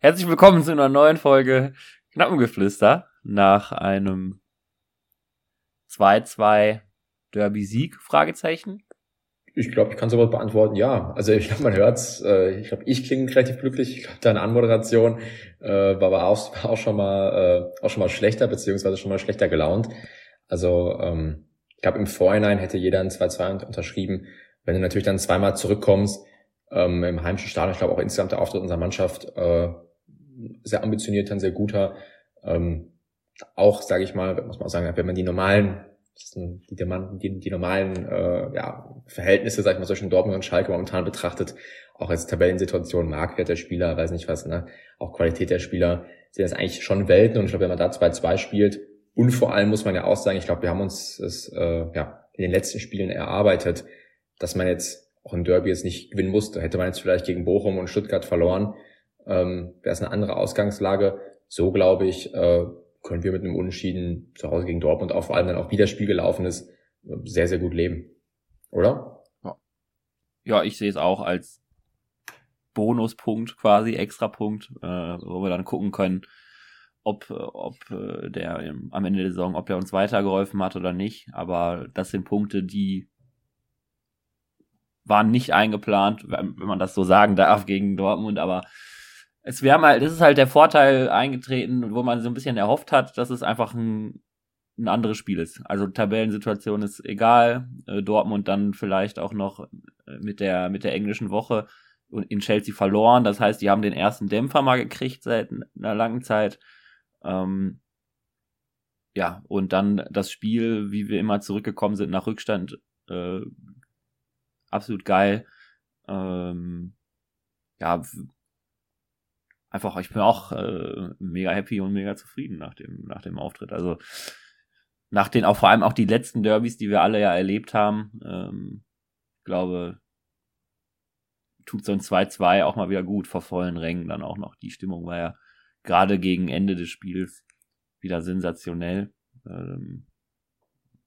Herzlich willkommen zu einer neuen Folge Knappengeflüster nach einem 2-2 Derby-Sieg, Fragezeichen. Ich glaube, ich kann sowas beantworten, ja. Also ich glaube, man hört's. Äh, ich glaube, ich klinge relativ glücklich. Ich glaube, deine Anmoderation äh, war aber auch, auch schon mal äh, auch schon mal schlechter, beziehungsweise schon mal schlechter gelaunt. Also ähm, ich glaube, im Vorhinein hätte jeder ein 2-2 unterschrieben. Wenn du natürlich dann zweimal zurückkommst, ähm, im heimischen Stadion, ich glaube auch insgesamt der Auftritt unserer Mannschaft äh, sehr ambitionierter, ein sehr guter. Ähm, auch, sage ich mal, muss man auch sagen, wenn man die normalen die, die, die normalen äh, ja, Verhältnisse, sag ich mal, zwischen Dortmund und Schalke momentan betrachtet, auch als Tabellensituation, Marktwert der Spieler, weiß nicht was, ne, auch Qualität der Spieler, sind das eigentlich schon Welten und ich glaube, wenn man da 2-2 spielt und vor allem muss man ja auch sagen, ich glaube, wir haben uns es äh, ja, in den letzten Spielen erarbeitet, dass man jetzt auch im Derby jetzt nicht gewinnen musste. Hätte man jetzt vielleicht gegen Bochum und Stuttgart verloren, ähm, wäre es eine andere Ausgangslage. So glaube ich, äh, können wir mit einem Unentschieden zu Hause gegen Dortmund auch vor allem dann auch wie das Spiel gelaufen ist, sehr, sehr gut leben. Oder? Ja, ich sehe es auch als Bonuspunkt quasi, Extrapunkt, äh, wo wir dann gucken können, ob, ob äh, der im, am Ende der Saison, ob er uns weitergeholfen hat oder nicht. Aber das sind Punkte, die waren nicht eingeplant, wenn man das so sagen darf, gegen Dortmund, aber es wäre mal, das ist halt der Vorteil eingetreten, wo man so ein bisschen erhofft hat, dass es einfach ein, ein anderes Spiel ist. Also Tabellensituation ist egal. Äh, Dortmund dann vielleicht auch noch äh, mit der, mit der englischen Woche in Chelsea verloren. Das heißt, die haben den ersten Dämpfer mal gekriegt seit einer langen Zeit. Ähm, ja, und dann das Spiel, wie wir immer zurückgekommen sind nach Rückstand, äh, absolut geil. Ähm, ja, einfach, ich bin auch äh, mega happy und mega zufrieden nach dem, nach dem Auftritt. Also nach den, auch vor allem auch die letzten Derbys, die wir alle ja erlebt haben, ähm, glaube, tut so ein 2-2 auch mal wieder gut vor vollen Rängen dann auch noch. Die Stimmung war ja gerade gegen Ende des Spiels wieder sensationell. Ähm,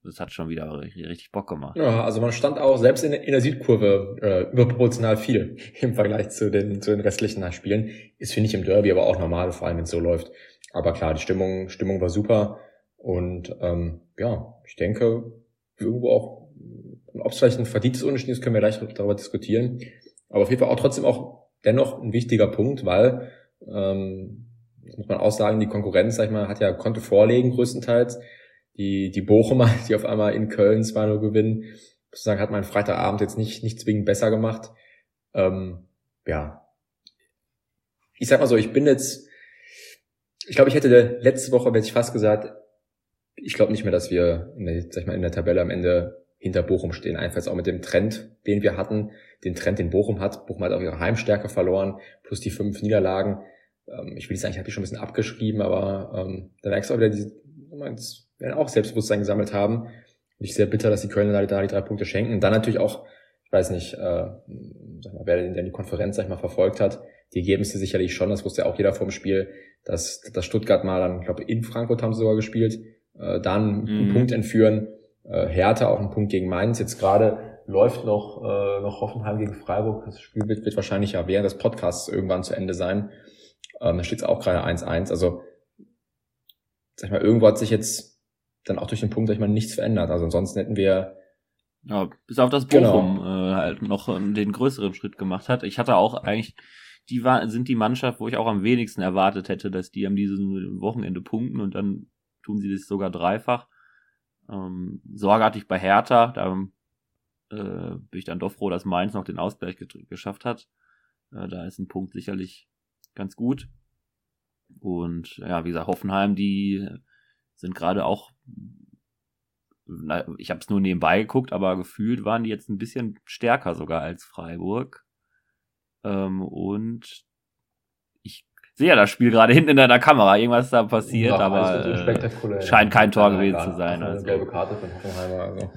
das hat schon wieder richtig, Bock gemacht. Ja, also man stand auch selbst in, in der Südkurve äh, überproportional viel im Vergleich zu den, zu den restlichen Spielen. Ist, finde ich, im Derby aber auch normal, vor allem wenn es so läuft. Aber klar, die Stimmung, Stimmung war super. Und ähm, ja, ich denke, irgendwo auch, ob es vielleicht ein verdientes Unentschieden ist, können wir gleich darüber diskutieren. Aber auf jeden Fall auch trotzdem auch dennoch ein wichtiger Punkt, weil ähm, muss man auch sagen, die Konkurrenz, sag ich mal, hat ja konnte vorlegen größtenteils die, die Bochumer, die auf einmal in Köln 2-0 gewinnen, sozusagen hat mein Freitagabend jetzt nicht, nicht zwingend besser gemacht. Ähm, ja. Ich sag mal so, ich bin jetzt, ich glaube, ich hätte letzte Woche, hätte ich fast gesagt, ich glaube nicht mehr, dass wir in der, sag ich mal, in der Tabelle am Ende hinter Bochum stehen. Einfach auch mit dem Trend, den wir hatten, den Trend, den Bochum hat. Bochum hat auch ihre Heimstärke verloren, plus die fünf Niederlagen. Ähm, ich will sagen, ich habe die schon ein bisschen abgeschrieben, aber ähm, dann merkst du auch wieder diese, werden auch Selbstbewusstsein gesammelt haben. Und ich sehr bitter, dass die Kölner da die drei Punkte schenken. Und dann natürlich auch, ich weiß nicht, äh, sag mal, wer denn die Konferenz sag ich mal verfolgt hat, die Ergebnisse sicherlich schon, das wusste ja auch jeder vom Spiel, dass, dass Stuttgart mal dann, ich glaube, in Frankfurt haben sie sogar gespielt, äh, dann einen mhm. Punkt entführen, äh, Hertha auch einen Punkt gegen Mainz. Jetzt gerade läuft noch, äh, noch Hoffenheim gegen Freiburg. Das Spiel wird, wird wahrscheinlich ja während des Podcasts irgendwann zu Ende sein. Ähm, da steht es auch gerade 1-1. Also, sag ich mal, irgendwo hat sich jetzt dann auch durch den Punkt, sag ich mal, nichts verändert. Also ansonsten hätten wir ja, bis auf das Bochum genau. äh, halt noch den größeren Schritt gemacht hat. Ich hatte auch eigentlich, die war, sind die Mannschaft, wo ich auch am wenigsten erwartet hätte, dass die am diesem Wochenende punkten und dann tun sie das sogar dreifach. Ähm, Sorge hatte ich bei Hertha, da äh, bin ich dann doch froh, dass Mainz noch den Ausgleich geschafft hat. Äh, da ist ein Punkt sicherlich ganz gut. Und ja, wie gesagt, Hoffenheim, die sind gerade auch, na, ich habe es nur nebenbei geguckt, aber gefühlt waren die jetzt ein bisschen stärker sogar als Freiburg. Ähm, und ich sehe ja das Spiel gerade hinten in deiner Kamera, irgendwas da passiert, ja, aber äh, scheint kein Tor gewesen zu sein. Also. Eine gelbe Karte von Hoffenheimer. Also. Man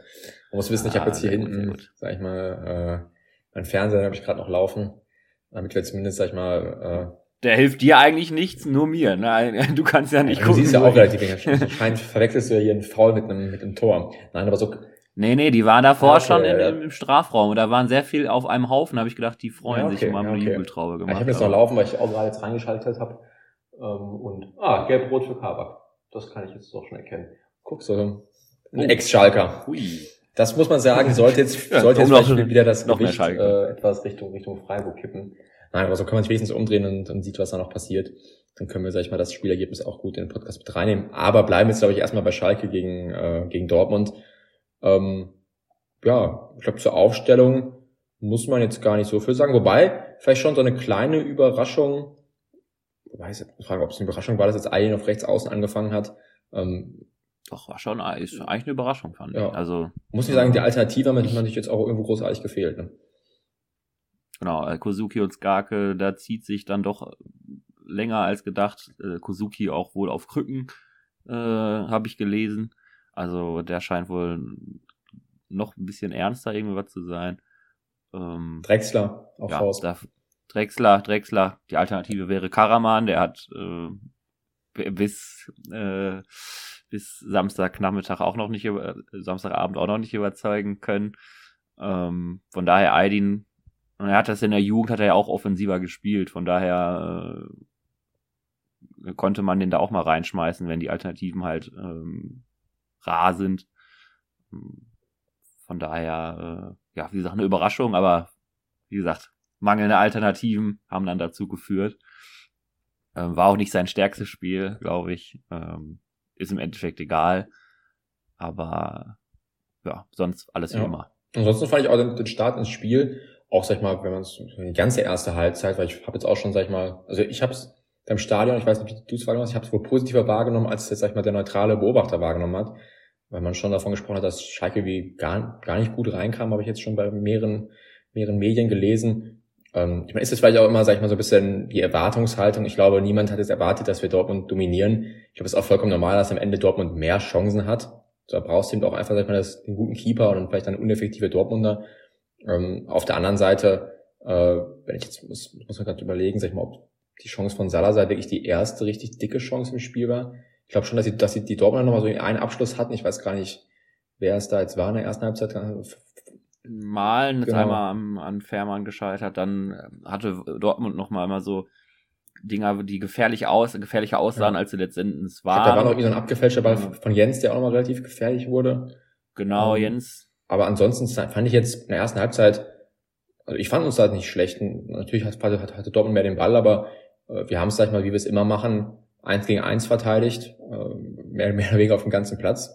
muss wissen, ich habe jetzt hier ah, hinten, sag ich mal, äh, mein Fernseher habe ich gerade noch laufen, damit wir zumindest, sag ich mal, äh, der hilft dir eigentlich nichts, nur mir. Ne? Du kannst ja nicht ja, gucken. Du siehst ja auch relativ. Scheint verwechselst du ja hier einen Foul mit einem, mit einem Tor. Nein, aber so, Nee, nee, die waren davor okay, schon in, ja. im Strafraum und da waren sehr viel auf einem Haufen, habe ich gedacht, die freuen ja, okay, sich haben ja, okay. eine Jubeltraube gemacht. Ich habe jetzt noch laufen, weil ich auch gerade jetzt reingeschaltet habe. Ähm, und, ah, gelb-rot für Kabak. Das kann ich jetzt doch schon erkennen. Guck so, ein oh. Ex-Schalker. Das muss man sagen, sollte jetzt, sollte jetzt noch, wieder das noch Gewicht, äh, etwas Richtung, Richtung Freiburg kippen. Nein, aber so kann man sich wenigstens umdrehen und, und sieht, was da noch passiert. Dann können wir, sag ich mal, das Spielergebnis auch gut in den Podcast mit reinnehmen. Aber bleiben jetzt, glaube ich, erstmal bei Schalke gegen, äh, gegen Dortmund. Ähm, ja, ich glaube, zur Aufstellung muss man jetzt gar nicht so viel sagen. Wobei, vielleicht schon so eine kleine Überraschung, wobei ich frage, ob es eine Überraschung war, dass jetzt Alien auf rechts außen angefangen hat. Ähm, Doch, war schon ist eigentlich eine Überraschung, fand ja. ich. Also, muss ich sagen, die Alternative hat man sich jetzt auch irgendwo großartig gefehlt. Ne? Genau, äh, Kozuki und Skarke, da zieht sich dann doch länger als gedacht. Äh, Kozuki auch wohl auf Krücken, äh, habe ich gelesen. Also der scheint wohl noch ein bisschen ernster irgendwie was zu sein. Ähm, Drexler auf ja, Faust. Da, Drexler, Drexler. Die Alternative wäre Karaman, der hat äh, bis äh, bis Samstagnachmittag auch noch nicht über, Samstagabend auch noch nicht überzeugen können. Ähm, von daher Aydin, und er hat das in der Jugend, hat er ja auch offensiver gespielt, von daher äh, konnte man den da auch mal reinschmeißen, wenn die Alternativen halt ähm, rar sind. Von daher, äh, ja, wie gesagt, eine Überraschung, aber wie gesagt, mangelnde Alternativen haben dann dazu geführt. Ähm, war auch nicht sein stärkstes Spiel, glaube ich. Ähm, ist im Endeffekt egal. Aber ja, sonst alles wie ja. immer. Ansonsten fand ich auch den, den Start ins Spiel, auch sag ich mal, wenn man es die ganze erste Halbzeit, weil ich habe jetzt auch schon, sag ich mal, also ich habe es beim Stadion, ich weiß nicht, wie du es wahrgenommen hast, ich habe es wohl positiver wahrgenommen, als jetzt, sag ich mal, der neutrale Beobachter wahrgenommen hat weil man schon davon gesprochen hat, dass Schalke wie gar, gar nicht gut reinkam, habe ich jetzt schon bei mehreren, mehreren Medien gelesen. Ähm, ich meine, ist es vielleicht auch immer, sag ich mal, so ein bisschen die Erwartungshaltung. Ich glaube, niemand hat jetzt erwartet, dass wir Dortmund dominieren. Ich glaube, es ist auch vollkommen normal, dass am Ende Dortmund mehr Chancen hat. Da brauchst du eben auch einfach, sag ich mal, den guten Keeper und vielleicht dann uneffektive Dortmunder. Ähm, auf der anderen Seite, äh, wenn ich jetzt muss, muss man gerade überlegen, sag ich mal, ob die Chance von Salazar wirklich die erste richtig dicke Chance im Spiel war. Ich glaube schon, dass sie, dass sie die Dortmunder nochmal so einen Abschluss hatten. Ich weiß gar nicht, wer es da jetzt war in der ersten Halbzeit. Malen ist genau. einmal an, an Fährmann gescheitert, dann hatte Dortmund nochmal immer so Dinger, die gefährlich aus, gefährlicher aussahen, ja. als sie letztendlich waren. da war noch irgendwie so ein abgefälschter Ball von Jens, der auch nochmal relativ gefährlich wurde. Genau, ähm, Jens. Aber ansonsten fand ich jetzt in der ersten Halbzeit, also ich fand uns da nicht schlecht. Natürlich hatte, hatte Dortmund mehr den Ball, aber äh, wir haben es, sag ich mal, wie wir es immer machen, eins gegen eins verteidigt, äh, mehr, mehr oder weniger auf dem ganzen Platz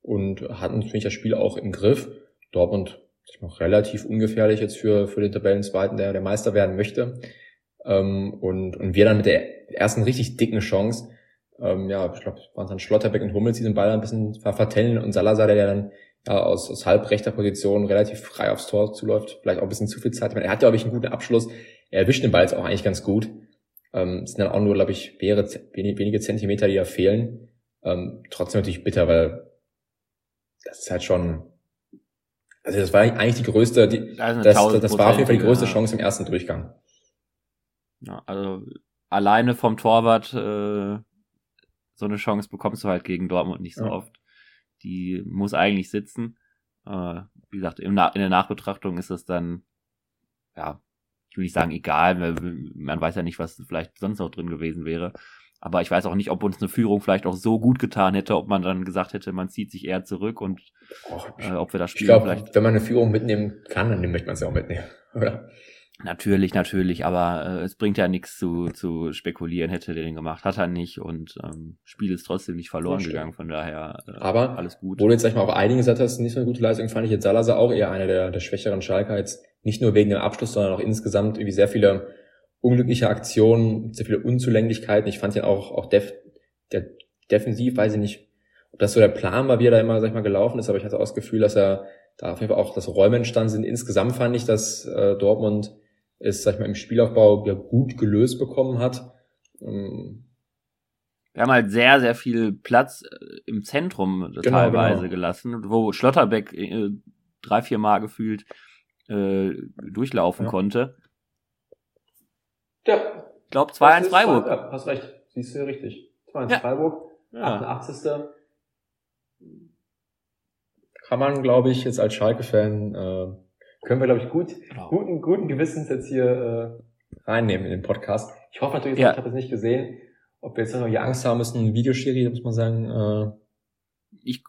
und hatten, finde ich, das Spiel auch im Griff. Dortmund ist noch relativ ungefährlich jetzt für, für den Tabellenzweiten, der der Meister werden möchte. Ähm, und, und wir dann mit der ersten richtig dicken Chance, ähm, ja, ich glaube, waren dann Schlotterbeck und Hummels, die den Ball ein bisschen vertellen und Salazar, der dann aus, aus halbrechter Position relativ frei aufs Tor zuläuft, vielleicht auch ein bisschen zu viel Zeit. Meine, er hat, glaube ich, einen guten Abschluss. Er erwischt den Ball jetzt auch eigentlich ganz gut. Ähm, es sind dann auch nur, glaube ich, wäre wenige Zentimeter, die da fehlen. Ähm, trotzdem natürlich bitter, weil das ist halt schon. Also das war eigentlich die größte, die, das, das, das war auf jeden Fall die größte ja. Chance im ersten Durchgang. Ja, also alleine vom Torwart äh, so eine Chance bekommst du halt gegen Dortmund nicht so ja. oft. Die muss eigentlich sitzen. Äh, wie gesagt, in der Nachbetrachtung ist es dann ja ich will nicht sagen egal, weil man weiß ja nicht, was vielleicht sonst noch drin gewesen wäre. Aber ich weiß auch nicht, ob uns eine Führung vielleicht auch so gut getan hätte, ob man dann gesagt hätte, man zieht sich eher zurück und äh, ob wir das Spiel ich glaub, vielleicht. Wenn man eine Führung mitnehmen kann, dann möchte man es ja auch mitnehmen, oder? Natürlich, natürlich, aber äh, es bringt ja nichts zu, zu spekulieren, hätte der den gemacht, hat er nicht und ähm, Spiel ist trotzdem nicht verloren gegangen, von daher äh, aber alles gut. Wo du jetzt sag ich mal auf einige gesagt hast, nicht so eine gute Leistung, fand ich jetzt Salazar auch eher einer der, der schwächeren Schalker jetzt nicht nur wegen dem Abschluss, sondern auch insgesamt irgendwie sehr viele unglückliche Aktionen, sehr viele Unzulänglichkeiten. Ich fand ihn auch, auch def, der defensiv, weiß ich nicht, ob das so der Plan war, wie er da immer, sag ich mal, gelaufen ist, aber ich hatte auch das Gefühl, dass er da auf jeden Fall auch, dass Räume entstanden sind. Insgesamt fand ich, dass äh, Dortmund es, sag ich mal, im Spielaufbau ja gut gelöst bekommen hat. Ähm, wir haben halt sehr, sehr viel Platz äh, im Zentrum genau, teilweise genau. gelassen, wo Schlotterbeck äh, drei, vier Mal gefühlt äh, durchlaufen ja. konnte. Ja. Ich glaube 2-1 Freiburg. Ja, hast recht. Siehst du richtig. 2-1 ja. Freiburg. Ja. 88. kann man, glaube ich, jetzt als Schalke-Fan, äh, können wir, glaube ich, gut, genau. guten, guten Gewissens jetzt hier äh, reinnehmen in den Podcast. Ich hoffe natürlich, ja. ich habe es nicht gesehen, ob wir jetzt noch hier Angst haben müssen, Videoschiri, muss man sagen. Äh, ich,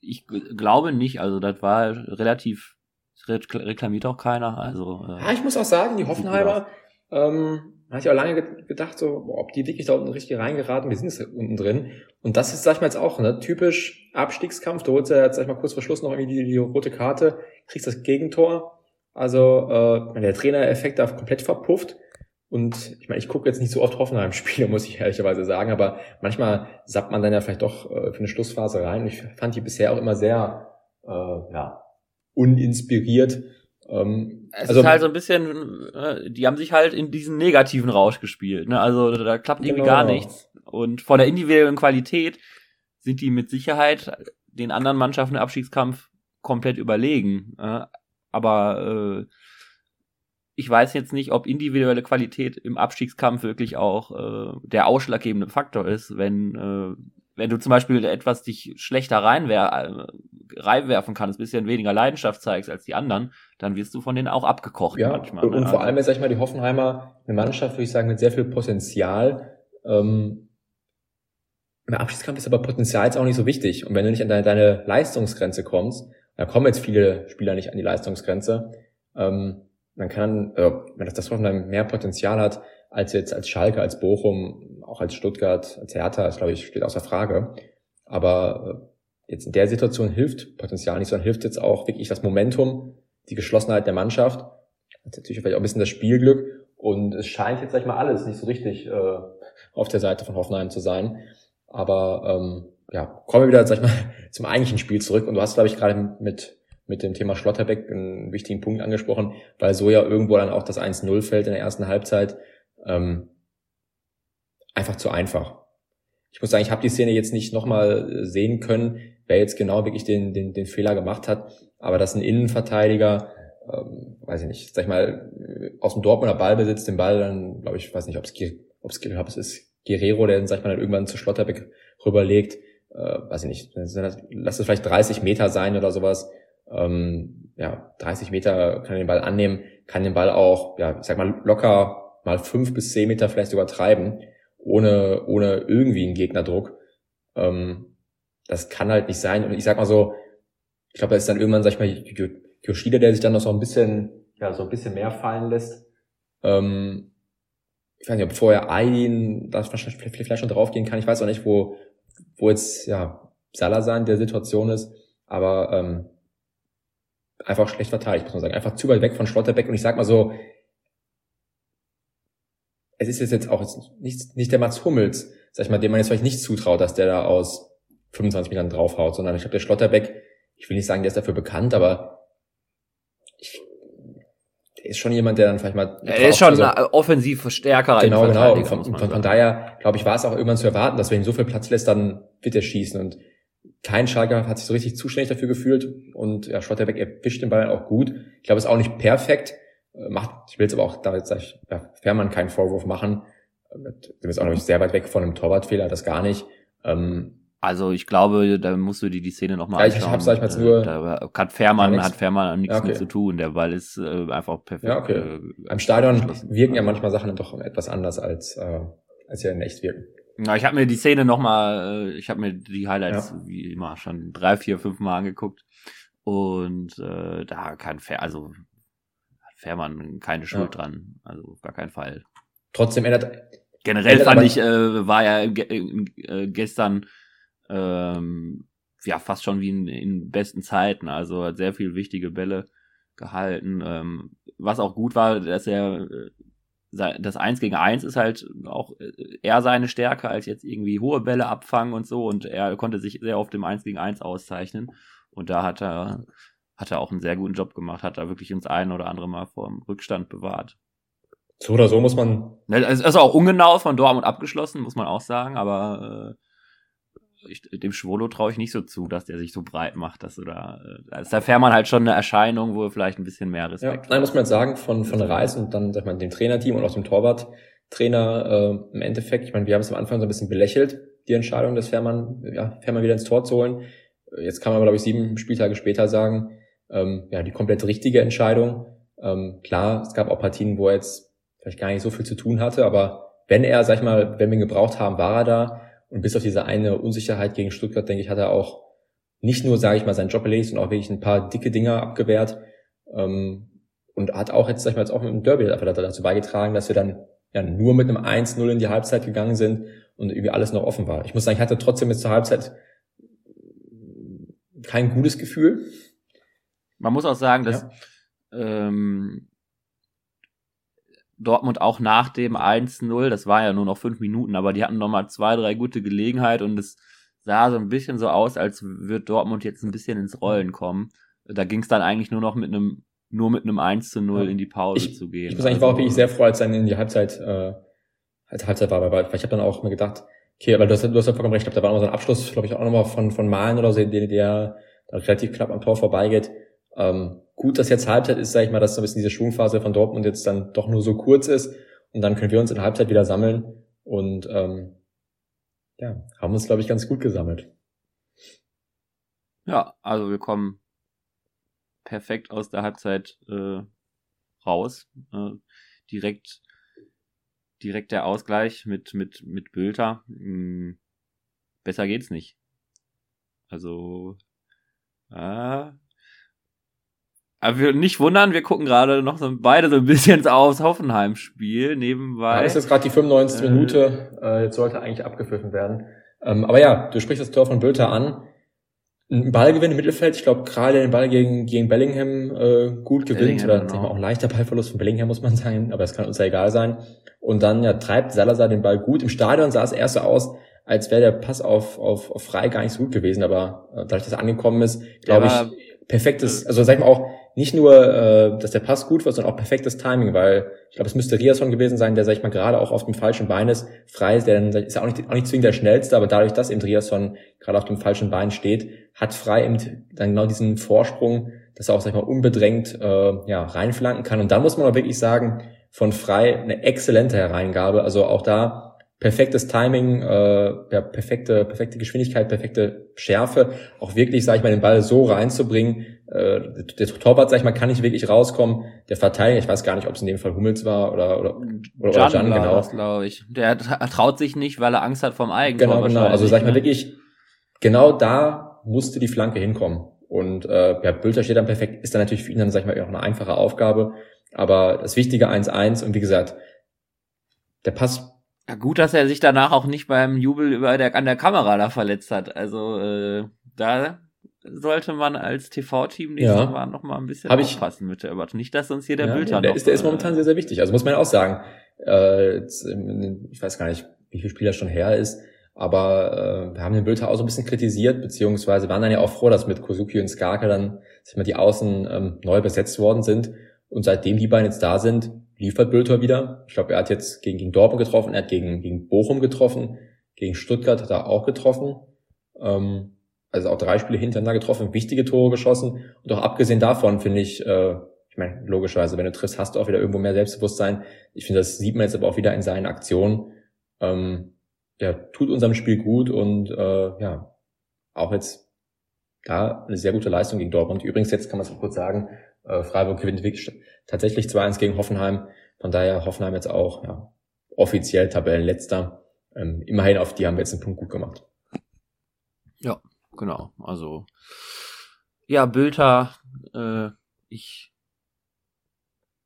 ich glaube nicht, also das war relativ, reklamiert auch keiner. Also, äh, ja, ich muss auch sagen, die Hoffenheimer, ähm, da hatte ich auch lange gedacht, so, ob die wirklich da unten richtig reingeraten, wir sind jetzt unten drin. Und das ist, sag ich mal jetzt auch, ne, typisch Abstiegskampf. Du holst ja jetzt, sag ich mal, kurz vor Schluss noch irgendwie die, die rote Karte, kriegst das Gegentor. Also, äh, der Trainereffekt da komplett verpufft. Und ich meine, ich gucke jetzt nicht so oft Hoffenheim-Spiele, muss ich ehrlicherweise sagen, aber manchmal sappt man dann ja vielleicht doch äh, für eine Schlussphase rein. Ich fand die bisher auch immer sehr, äh, ja, uninspiriert ähm, es also, ist halt so ein bisschen, äh, die haben sich halt in diesen negativen Rausch gespielt. Ne? Also da klappt irgendwie genau. gar nichts. Und von der individuellen Qualität sind die mit Sicherheit den anderen Mannschaften im Abstiegskampf komplett überlegen. Äh? Aber äh, ich weiß jetzt nicht, ob individuelle Qualität im Abstiegskampf wirklich auch äh, der ausschlaggebende Faktor ist, wenn äh, wenn du zum Beispiel etwas dich schlechter reinwer äh, reinwerfen kannst, bisschen weniger Leidenschaft zeigst als die anderen, dann wirst du von denen auch abgekocht ja, manchmal. Und, und ne? vor allem ist, sag ich mal, die Hoffenheimer eine Mannschaft, würde ich sagen, mit sehr viel Potenzial. Ähm, Im Abschiedskampf ist aber Potenzial jetzt auch nicht so wichtig. Und wenn du nicht an deine, deine Leistungsgrenze kommst, da kommen jetzt viele Spieler nicht an die Leistungsgrenze, ähm, dann kann, äh, wenn das, das Hoffenheim mehr Potenzial hat, als jetzt als Schalke, als Bochum, auch als Stuttgart, als Hertha, das glaube ich, steht außer Frage. Aber äh, jetzt in der Situation hilft Potenzial nicht, sondern hilft jetzt auch wirklich das Momentum, die Geschlossenheit der Mannschaft, natürlich vielleicht auch ein bisschen das Spielglück. Und es scheint jetzt, sag ich mal, alles nicht so richtig äh, auf der Seite von Hoffenheim zu sein. Aber ähm, ja, kommen wir wieder, sag ich mal, zum eigentlichen Spiel zurück. Und du hast, glaube ich, gerade mit, mit dem Thema Schlotterbeck einen wichtigen Punkt angesprochen, weil so ja irgendwo dann auch das 1-0 fällt in der ersten Halbzeit ähm, einfach zu einfach. Ich muss sagen, ich habe die Szene jetzt nicht nochmal äh, sehen können, wer jetzt genau wirklich den, den, den Fehler gemacht hat, aber dass ein Innenverteidiger, ähm, weiß ich nicht, sag ich mal, äh, aus dem Dortmunder Ballbesitz den Ball dann, glaube ich, weiß nicht, ob es ob's, ob es ist Guerrero, der dann, sag ich mal, dann irgendwann zu Schlotterbeck rüberlegt, äh, weiß ich nicht, lass es vielleicht 30 Meter sein oder sowas, ähm, ja, 30 Meter kann er den Ball annehmen, kann den Ball auch, ja, ich sag mal, locker mal fünf bis zehn Meter vielleicht übertreiben, ohne, ohne irgendwie einen Gegnerdruck. Ähm, das kann halt nicht sein. Und ich sag mal so, ich glaube, da ist dann irgendwann, sag ich mal, Yoshida, der sich dann noch so ein bisschen, ja, so ein bisschen mehr fallen lässt. Ähm, ich weiß nicht, ob vorher Aydin da vielleicht schon draufgehen kann. Ich weiß auch nicht, wo, wo jetzt, ja, Salazar in der Situation ist. Aber ähm, einfach schlecht verteidigt, muss man sagen. Einfach zu weit weg von Schlotterbeck. Und ich sag mal so, es ist jetzt auch nicht, nicht der Mats Hummels, sag ich mal, dem man jetzt vielleicht nicht zutraut, dass der da aus 25 Metern draufhaut, sondern ich glaube, der Schlotterbeck, ich will nicht sagen, der ist dafür bekannt, aber ich, der ist schon jemand, der dann vielleicht mal. Er ist schon also, offensiv stärker Genau, genau. Und von, von, von, daher, glaube ich, war es auch irgendwann zu erwarten, dass wenn ihm so viel Platz lässt, dann wird er schießen. Und kein Schalker hat sich so richtig zuständig dafür gefühlt. Und ja, Schlotterbeck erwischt den Ball auch gut. Ich glaube, es ist auch nicht perfekt, äh, macht, ich will jetzt aber auch damit sag ich, ja, Fährmann keinen Vorwurf machen. Wir sind auch noch nicht sehr weit weg von einem Torwartfehler, das gar nicht. Ähm, also ich glaube, da musst du dir die Szene nochmal ja, anschauen. Ich hab's, sag ich mal, nur da hat Fährmann, hat Fährmann nichts ja, okay. mit zu tun. Der Ball ist äh, einfach perfekt. Ja, okay. Äh, Im Stadion wirken ja manchmal Sachen doch etwas anders als äh, als sie in echt wirken. Na, ich habe mir die Szene nochmal, äh, ich habe mir die Highlights ja. wie immer schon drei, vier, fünf Mal angeguckt und äh, da kann Fair, also Fährmann keine Schuld ja. dran. Also auf gar keinen Fall. Trotzdem ändert. Generell ändert fand ich, äh, war ja äh, gestern ähm, ja fast schon wie in, in besten Zeiten. Also hat sehr viel wichtige Bälle gehalten. Ähm, was auch gut war, dass er äh, das Eins gegen Eins ist halt auch äh, eher seine Stärke als jetzt irgendwie hohe Bälle abfangen und so und er konnte sich sehr oft im Eins gegen Eins auszeichnen und da hat er hat er auch einen sehr guten Job gemacht, hat er wirklich uns ein oder andere Mal vor dem Rückstand bewahrt. So oder so muss man. Es ist auch ungenau von Dortmund abgeschlossen, muss man auch sagen, aber äh, ich, dem Schwolo traue ich nicht so zu, dass der sich so breit macht, dass du da, äh, da ist der Fährmann halt schon eine Erscheinung, wo er vielleicht ein bisschen mehr Respekt ja, Nein, muss man jetzt sagen, von, von Reis und dann, sag ich mal, dem Trainerteam und auch dem Torwarttrainer äh, im Endeffekt, ich meine, wir haben es am Anfang so ein bisschen belächelt, die Entscheidung des Fährmann, ja, Fährmann wieder ins Tor zu holen jetzt kann man, glaube ich, sieben Spieltage später sagen, ähm, ja, die komplett richtige Entscheidung. Ähm, klar, es gab auch Partien, wo er jetzt vielleicht gar nicht so viel zu tun hatte, aber wenn er, sag ich mal, wenn wir ihn gebraucht haben, war er da. Und bis auf diese eine Unsicherheit gegen Stuttgart, denke ich, hat er auch nicht nur, sage ich mal, seinen Job erledigt, sondern auch wirklich ein paar dicke Dinger abgewehrt. Ähm, und hat auch jetzt, sag ich mal, jetzt auch mit dem Derby einfach dazu beigetragen, dass wir dann ja nur mit einem 1-0 in die Halbzeit gegangen sind und irgendwie alles noch offen war. Ich muss sagen, ich hatte trotzdem jetzt zur Halbzeit kein gutes Gefühl. Man muss auch sagen, dass ja. ähm, Dortmund auch nach dem 1-0, das war ja nur noch fünf Minuten, aber die hatten nochmal zwei, drei gute Gelegenheit und es sah so ein bisschen so aus, als würde Dortmund jetzt ein bisschen ins Rollen kommen. Da ging es dann eigentlich nur noch mit einem, nur mit einem 1 zu 0 ja. in die Pause ich, zu gehen. Ich muss sagen, ich war auch wirklich sehr froh, als dann in die Halbzeit, äh, als Halbzeit war, weil, weil ich habe dann auch mir gedacht, okay, weil du hast, du hast ja vollkommen recht, ich glaube, da war noch so ein Abschluss, glaube ich, auch nochmal von, von Malen oder so, der, der relativ knapp am Tor vorbeigeht. Ähm, gut, dass jetzt Halbzeit ist, sage ich mal, dass so ein bisschen diese Schwungphase von Dortmund jetzt dann doch nur so kurz ist und dann können wir uns in Halbzeit wieder sammeln und ähm, ja, haben uns, glaube ich, ganz gut gesammelt. Ja, also wir kommen perfekt aus der Halbzeit äh, raus. Äh, direkt, direkt der Ausgleich mit, mit, mit Bülter. Hm, besser geht's nicht. Also, äh, aber wir nicht wundern, wir gucken gerade noch so beide so ein bisschen aufs Hoffenheim-Spiel nebenbei. Ja, das ist jetzt gerade die 95. Äh, Minute. Äh, jetzt sollte eigentlich abgepfiffen werden. Ähm, aber ja, du sprichst das Tor von Bülter an. Ein Ballgewinn im Mittelfeld. Ich glaube, gerade den Ball gegen, gegen Bellingham äh, gut gewinnt. Bellingham, oder genau. auch leichter Ballverlust von Bellingham, muss man sagen. Aber es kann uns ja egal sein. Und dann ja, treibt Salazar den Ball gut. Im Stadion sah es erst so aus, als wäre der Pass auf, auf, auf frei gar nicht so gut gewesen. Aber äh, dadurch, dass er angekommen ist, glaube ich, perfektes, also sag ich mal auch, nicht nur, äh, dass der Pass gut war, sondern auch perfektes Timing, weil ich glaube, es müsste Riasson gewesen sein, der, sag ich mal, gerade auch auf dem falschen Bein ist, frei ist, der ist ja auch nicht, auch nicht zwingend der schnellste, aber dadurch, dass eben Riasson gerade auf dem falschen Bein steht, hat frei eben dann genau diesen Vorsprung, dass er auch, sag ich mal, unbedrängt äh, ja, reinflanken kann. Und dann muss man auch wirklich sagen, von frei eine exzellente Hereingabe. Also auch da perfektes Timing, äh, ja, perfekte, perfekte Geschwindigkeit, perfekte Schärfe, auch wirklich, sag ich mal, den Ball so reinzubringen, äh, der Torwart, sag ich mal, kann nicht wirklich rauskommen. Der Verteidiger, ich weiß gar nicht, ob es in dem Fall Hummels war oder oder oder Jan, Jan genau. glaube ich. Der traut sich nicht, weil er Angst hat vom Eigentor. Genau, genau. Also sag ich mal ne? wirklich, genau da musste die Flanke hinkommen. Und äh, ja, Bülter steht dann perfekt, ist dann natürlich für ihn dann, sag ich mal, auch eine einfache Aufgabe. Aber das Wichtige 1-1 und wie gesagt, der Pass ja, gut, dass er sich danach auch nicht beim Jubel über der, an der Kamera da verletzt hat. Also äh, da sollte man als TV-Team nächstes ja. Mal noch mal ein bisschen Hab aufpassen mit der Übertragung. Nicht, dass uns hier der ja, Bild ja, der, ist, der ist momentan sehr, sehr wichtig. Also muss man auch sagen, äh, ich weiß gar nicht, wie viel Spieler schon her ist, aber äh, wir haben den Bülter auch so ein bisschen kritisiert, beziehungsweise waren dann ja auch froh, dass mit Kosuki und Skarke dann sag mal, die Außen ähm, neu besetzt worden sind. Und seitdem die beiden jetzt da sind, liefert Bülter wieder. Ich glaube, er hat jetzt gegen, gegen Dortmund getroffen, er hat gegen, gegen Bochum getroffen, gegen Stuttgart hat er auch getroffen. Ähm, also auch drei Spiele hintereinander getroffen, wichtige Tore geschossen. Und auch abgesehen davon finde ich, äh, ich meine, logischerweise, wenn du triffst, hast du auch wieder irgendwo mehr Selbstbewusstsein. Ich finde, das sieht man jetzt aber auch wieder in seinen Aktionen. Ähm, der tut unserem Spiel gut und äh, ja, auch jetzt da eine sehr gute Leistung gegen Dortmund. Übrigens, jetzt kann man es auch kurz sagen, äh, Freiburg gewinnt wirklich tatsächlich 2-1 gegen Hoffenheim. Von daher Hoffenheim jetzt auch ja, offiziell Tabellenletzter. Ähm, immerhin auf die haben wir jetzt einen Punkt gut gemacht. Ja, genau. Also ja, Bülter, äh, ich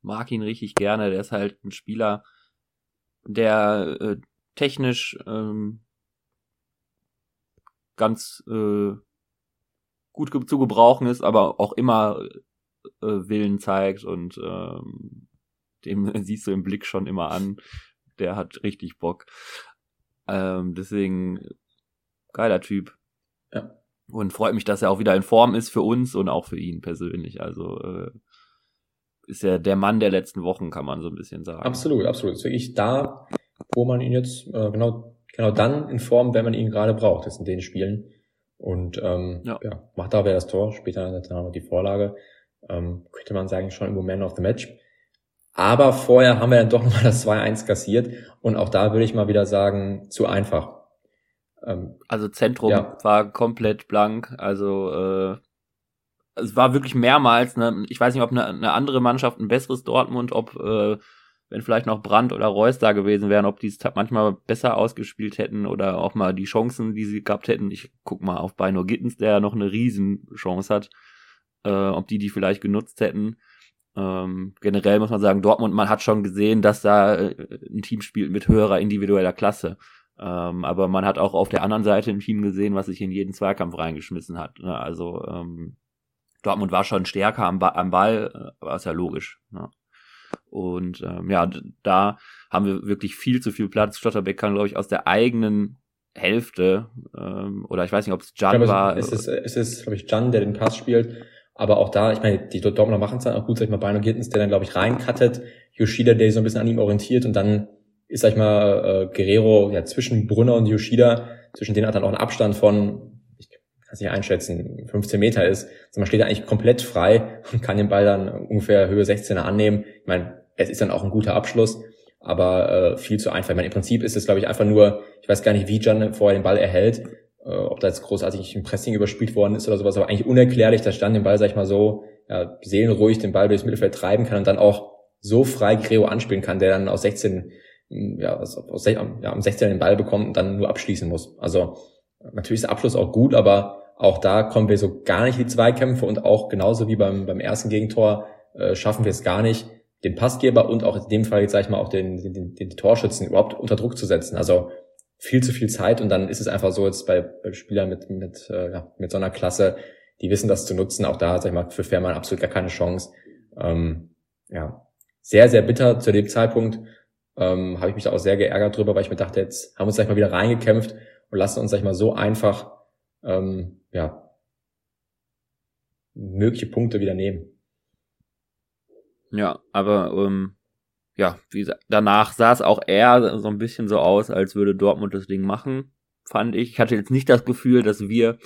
mag ihn richtig gerne. Der ist halt ein Spieler, der äh, technisch ähm, ganz äh, gut zu gebrauchen ist, aber auch immer Willen zeigt und ähm, dem siehst du im Blick schon immer an. Der hat richtig Bock. Ähm, deswegen geiler Typ. Ja. Und freut mich, dass er auch wieder in Form ist für uns und auch für ihn persönlich. Also äh, ist er der Mann der letzten Wochen, kann man so ein bisschen sagen. Absolut, absolut. Ist wirklich da, wo man ihn jetzt äh, genau genau dann in Form, wenn man ihn gerade braucht, ist in den Spielen. Und ähm, ja. ja macht da wer das Tor, später dann noch die Vorlage. Ähm, könnte man sagen, schon im Moment of the Match. Aber vorher haben wir dann doch nochmal das 2-1 kassiert. Und auch da würde ich mal wieder sagen, zu einfach. Ähm, also Zentrum ja. war komplett blank. Also äh, es war wirklich mehrmals. Ne, ich weiß nicht, ob eine, eine andere Mannschaft ein besseres Dortmund, ob äh, wenn vielleicht noch Brandt oder Reus da gewesen wären, ob die es manchmal besser ausgespielt hätten oder auch mal die Chancen, die sie gehabt hätten. Ich guck mal auf Beino Gittens, der noch eine Riesenchance hat, äh, ob die die vielleicht genutzt hätten. Ähm, generell muss man sagen, Dortmund, man hat schon gesehen, dass da äh, ein Team spielt mit höherer individueller Klasse. Ähm, aber man hat auch auf der anderen Seite ein Team gesehen, was sich in jeden Zweikampf reingeschmissen hat. Ne? Also ähm, Dortmund war schon stärker am, ba am Ball, äh, war es ja logisch. Ne? Und ähm, ja, da haben wir wirklich viel zu viel Platz. Stotterbeck kann, glaube ich, aus der eigenen Hälfte, ähm, oder ich weiß nicht, ob es Jan war. Es ist, es ist, glaube ich, Jan, der den Pass spielt. Aber auch da, ich meine, die Dortmunder machen es dann auch gut, sag ich mal, Beino Gittens, der dann, glaube ich, reinkattet. Yoshida, der so ein bisschen an ihm orientiert und dann ist, sag ich mal, äh, Guerrero ja zwischen Brunner und Yoshida. Zwischen denen hat dann auch einen Abstand von, ich kann es nicht einschätzen, 15 Meter ist. Also man steht eigentlich komplett frei und kann den Ball dann ungefähr Höhe 16er annehmen. Ich meine, es ist dann auch ein guter Abschluss, aber äh, viel zu einfach. Ich meine, im Prinzip ist es, glaube ich, einfach nur, ich weiß gar nicht, wie Jan vorher den Ball erhält, äh, ob da jetzt großartig ein Pressing überspielt worden ist oder sowas, aber eigentlich unerklärlich, dass Jan den Ball, sag ich mal so, ja, seelenruhig den Ball durchs Mittelfeld treiben kann und dann auch so frei Greo anspielen kann, der dann aus 16 ja, aus, aus, ja, am 16 den Ball bekommt und dann nur abschließen muss. Also natürlich ist der Abschluss auch gut, aber auch da kommen wir so gar nicht in die Zweikämpfe und auch genauso wie beim, beim ersten Gegentor äh, schaffen wir es gar nicht, den Passgeber und auch in dem Fall jetzt sage ich mal auch den, den, den, den Torschützen überhaupt unter Druck zu setzen. Also viel zu viel Zeit und dann ist es einfach so jetzt bei, bei Spielern mit, mit, äh, ja, mit so einer Klasse, die wissen das zu nutzen. Auch da, sag ich mal, für Fährmann absolut gar keine Chance. Ähm, ja, sehr, sehr bitter zu dem Zeitpunkt ähm, habe ich mich da auch sehr geärgert drüber, weil ich mir dachte, jetzt haben wir uns sag ich mal wieder reingekämpft und lassen uns sag ich mal so einfach ähm, ja mögliche Punkte wieder nehmen. Ja, aber ähm, ja, wie danach sah es auch eher so ein bisschen so aus, als würde Dortmund das Ding machen, fand ich. Ich hatte jetzt nicht das Gefühl, dass wir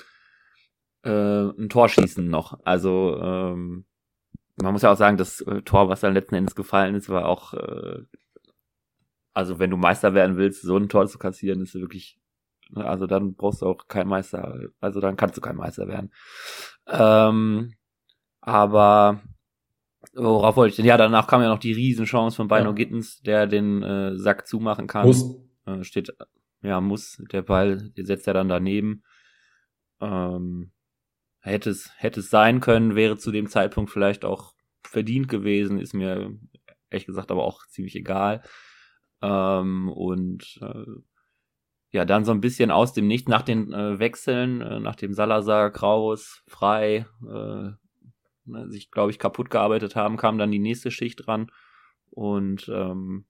äh, ein Tor schießen noch. Also ähm, man muss ja auch sagen, das äh, Tor, was dann letzten Endes gefallen ist, war auch äh, also wenn du Meister werden willst, so ein Tor zu kassieren, ist wirklich, also dann brauchst du auch kein Meister, also dann kannst du kein Meister werden. Ähm, aber worauf wollte ich denn? Ja, danach kam ja noch die Riesenchance von Bino ja. Gittens, der den äh, Sack zumachen kann. Muss. Äh, steht, ja, muss, der Ball, den setzt er dann daneben. Ähm, hätte es, hätte es sein können, wäre zu dem Zeitpunkt vielleicht auch verdient gewesen, ist mir ehrlich gesagt aber auch ziemlich egal. Ähm, und äh, ja, dann so ein bisschen aus dem Nichts nach den äh, Wechseln, äh, nachdem Salazar, Kraus, Frei äh, ne, sich, glaube ich, kaputt gearbeitet haben, kam dann die nächste Schicht dran. Und ähm,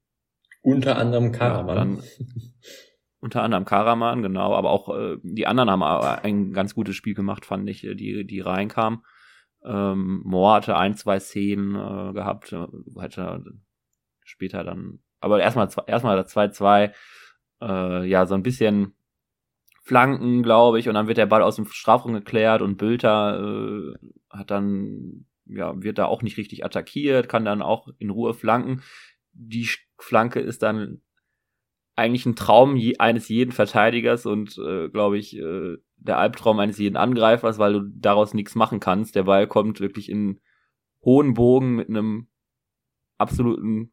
unter anderem Karaman. Ja, unter anderem Karaman, genau, aber auch äh, die anderen haben ein ganz gutes Spiel gemacht, fand ich, äh, die, die reinkamen. Ähm, Moore hatte ein, zwei Szenen äh, gehabt, äh, hatte später dann aber erstmal erstmal das 2-2, äh, ja, so ein bisschen Flanken, glaube ich, und dann wird der Ball aus dem Strafraum geklärt und Bülter äh, hat dann, ja, wird da auch nicht richtig attackiert, kann dann auch in Ruhe flanken. Die Flanke ist dann eigentlich ein Traum je, eines jeden Verteidigers und, äh, glaube ich, äh, der Albtraum eines jeden Angreifers, weil du daraus nichts machen kannst. Der Ball kommt wirklich in hohen Bogen mit einem absoluten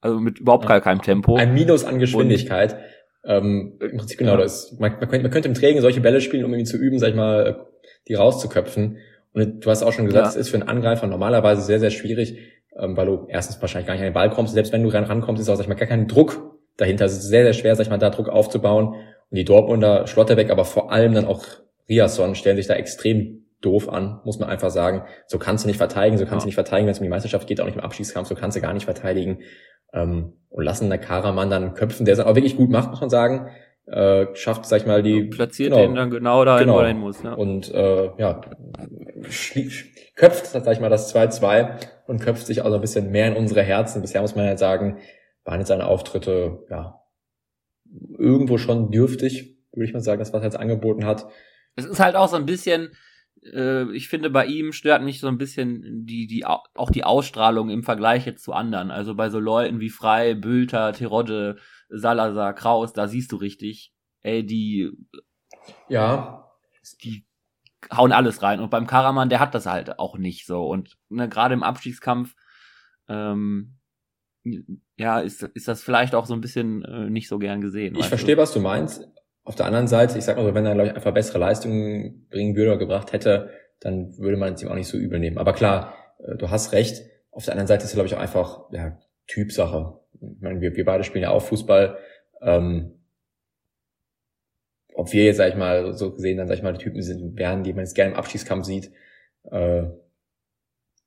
also mit überhaupt gar keinem Tempo. Ein Minus an Geschwindigkeit. Ähm, Im Prinzip genau ja. das. Man, man, könnte, man könnte im Training solche Bälle spielen, um irgendwie zu üben, sag ich mal, die rauszuköpfen. Und du hast auch schon gesagt, es ja. ist für einen Angreifer normalerweise sehr, sehr schwierig, ähm, weil du erstens wahrscheinlich gar nicht an den Ball kommst. Selbst wenn du ran, rankommst, ist auch, sag ich mal, gar kein Druck dahinter. Es ist sehr, sehr schwer, sag ich mal, da Druck aufzubauen. Und die Dortmunder, Schlotterbeck, aber vor allem dann auch Riasson stellen sich da extrem doof an, muss man einfach sagen. So kannst du nicht verteidigen, so kannst ja. du nicht verteidigen, wenn es um die Meisterschaft geht, auch nicht im Abschiedskampf, so kannst du gar nicht verteidigen ähm, und lassen der Karaman dann köpfen, der es auch wirklich gut macht, muss man sagen. Äh, schafft, sag ich mal, die. Platziert genau, den dann genau dahin, genau. wo er hin muss. Ja. Und äh, ja, köpft, sag ich mal, das 2-2 und köpft sich auch so ein bisschen mehr in unsere Herzen. Bisher muss man ja sagen, waren jetzt seine Auftritte, ja, irgendwo schon dürftig, würde ich mal sagen, das, was er jetzt angeboten hat. Es ist halt auch so ein bisschen, äh, ich finde, bei ihm stört mich so ein bisschen die, die, auch die Ausstrahlung im Vergleich jetzt zu anderen. Also bei so Leuten wie Frei, Bülter, Terodde, Salazar, Kraus, da siehst du richtig, ey, die, ja, die hauen alles rein. Und beim Karaman, der hat das halt auch nicht so. Und ne, gerade im Abstiegskampf, ähm, ja, ist, ist das vielleicht auch so ein bisschen äh, nicht so gern gesehen. Ich verstehe, was du meinst. Auf der anderen Seite, ich sag mal so, wenn er, glaube ich, einfach bessere Leistungen bringen würde oder gebracht hätte, dann würde man es ihm auch nicht so übel nehmen. Aber klar, äh, du hast recht. Auf der anderen Seite ist es, glaube ich, auch einfach ja, Typsache. Ich meine, wir, wir beide spielen ja auch Fußball. Ähm, ob wir jetzt, sag ich mal, so gesehen dann, sag ich mal, die Typen sind, wären, die man jetzt gerne im Abschießkampf sieht, äh,